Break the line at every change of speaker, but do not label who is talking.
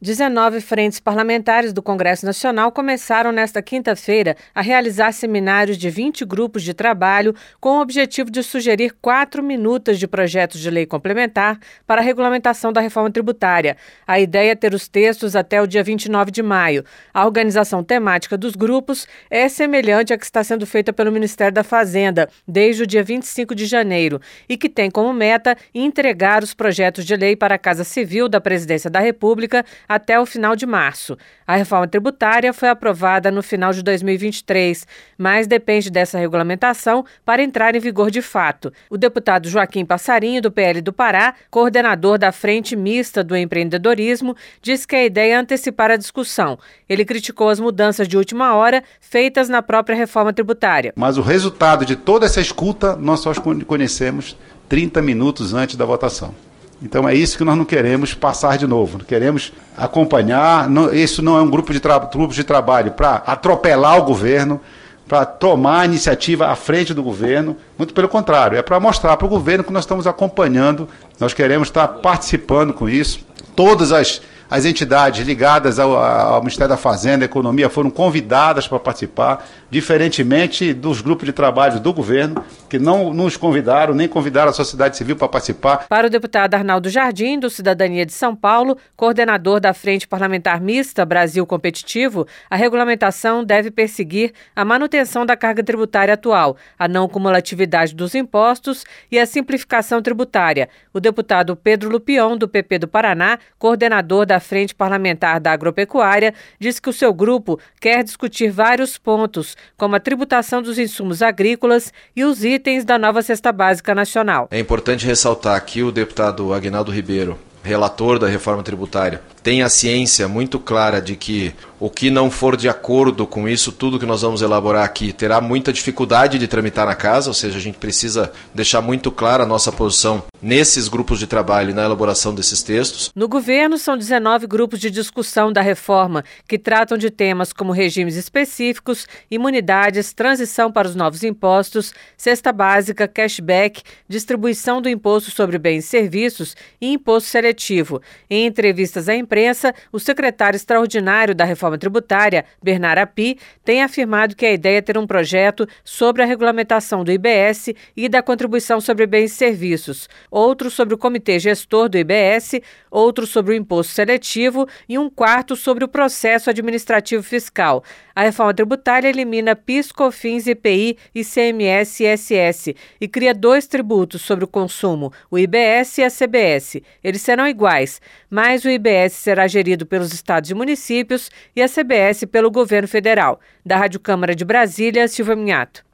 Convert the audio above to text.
19 frentes parlamentares do Congresso Nacional começaram nesta quinta-feira a realizar seminários de 20 grupos de trabalho com o objetivo de sugerir quatro minutos de projetos de lei complementar para a regulamentação da reforma tributária. A ideia é ter os textos até o dia 29 de maio. A organização temática dos grupos é semelhante à que está sendo feita pelo Ministério da Fazenda desde o dia 25 de janeiro e que tem como meta entregar os projetos de lei para a Casa Civil da Presidência da República até o final de março. A reforma tributária foi aprovada no final de 2023, mas depende dessa regulamentação para entrar em vigor de fato. O deputado Joaquim Passarinho, do PL do Pará, coordenador da Frente Mista do Empreendedorismo, disse que a ideia é antecipar a discussão. Ele criticou as mudanças de última hora feitas na própria reforma tributária.
Mas o resultado de toda essa escuta nós só conhecemos 30 minutos antes da votação. Então é isso que nós não queremos passar de novo. Queremos acompanhar. Não, isso não é um grupo de, grupo de trabalho para atropelar o governo, para tomar a iniciativa à frente do governo. Muito pelo contrário, é para mostrar para o governo que nós estamos acompanhando, nós queremos estar participando com isso. Todas as as entidades ligadas ao, ao, Ministério da Fazenda e Economia foram convidadas para participar, diferentemente dos grupos de trabalho do governo, que não nos convidaram, nem convidaram a sociedade civil para participar.
Para o deputado Arnaldo Jardim, do Cidadania de São Paulo, coordenador da Frente Parlamentar Mista Brasil Competitivo, a regulamentação deve perseguir a manutenção da carga tributária atual, a não cumulatividade dos impostos e a simplificação tributária. O deputado Pedro Lupion, do PP do Paraná, coordenador da Frente Parlamentar da Agropecuária, diz que o seu grupo quer discutir vários pontos, como a tributação dos insumos agrícolas e os itens da nova cesta básica nacional.
É importante ressaltar que o deputado Agnaldo Ribeiro, relator da reforma tributária, tem a ciência muito clara de que o que não for de acordo com isso, tudo que nós vamos elaborar aqui, terá muita dificuldade de tramitar na casa, ou seja, a gente precisa deixar muito clara a nossa posição nesses grupos de trabalho e na elaboração desses textos.
No governo, são 19 grupos de discussão da reforma que tratam de temas como regimes específicos, imunidades, transição para os novos impostos, cesta básica, cashback, distribuição do imposto sobre bens e serviços e imposto seletivo. Em entrevistas à imprensa, imprensa, o secretário extraordinário da reforma tributária, Bernard Api, tem afirmado que a ideia é ter um projeto sobre a regulamentação do IBS e da contribuição sobre bens e serviços, outro sobre o comitê gestor do IBS, outro sobre o imposto seletivo e um quarto sobre o processo administrativo fiscal. A reforma tributária elimina PIS, COFINS, IPI, ICMS e ISS e cria dois tributos sobre o consumo, o IBS e a CBS. Eles serão iguais, mas o IBS será gerido pelos estados e municípios e a CBS pelo governo federal. Da Rádio Câmara de Brasília, Silvia Minhato.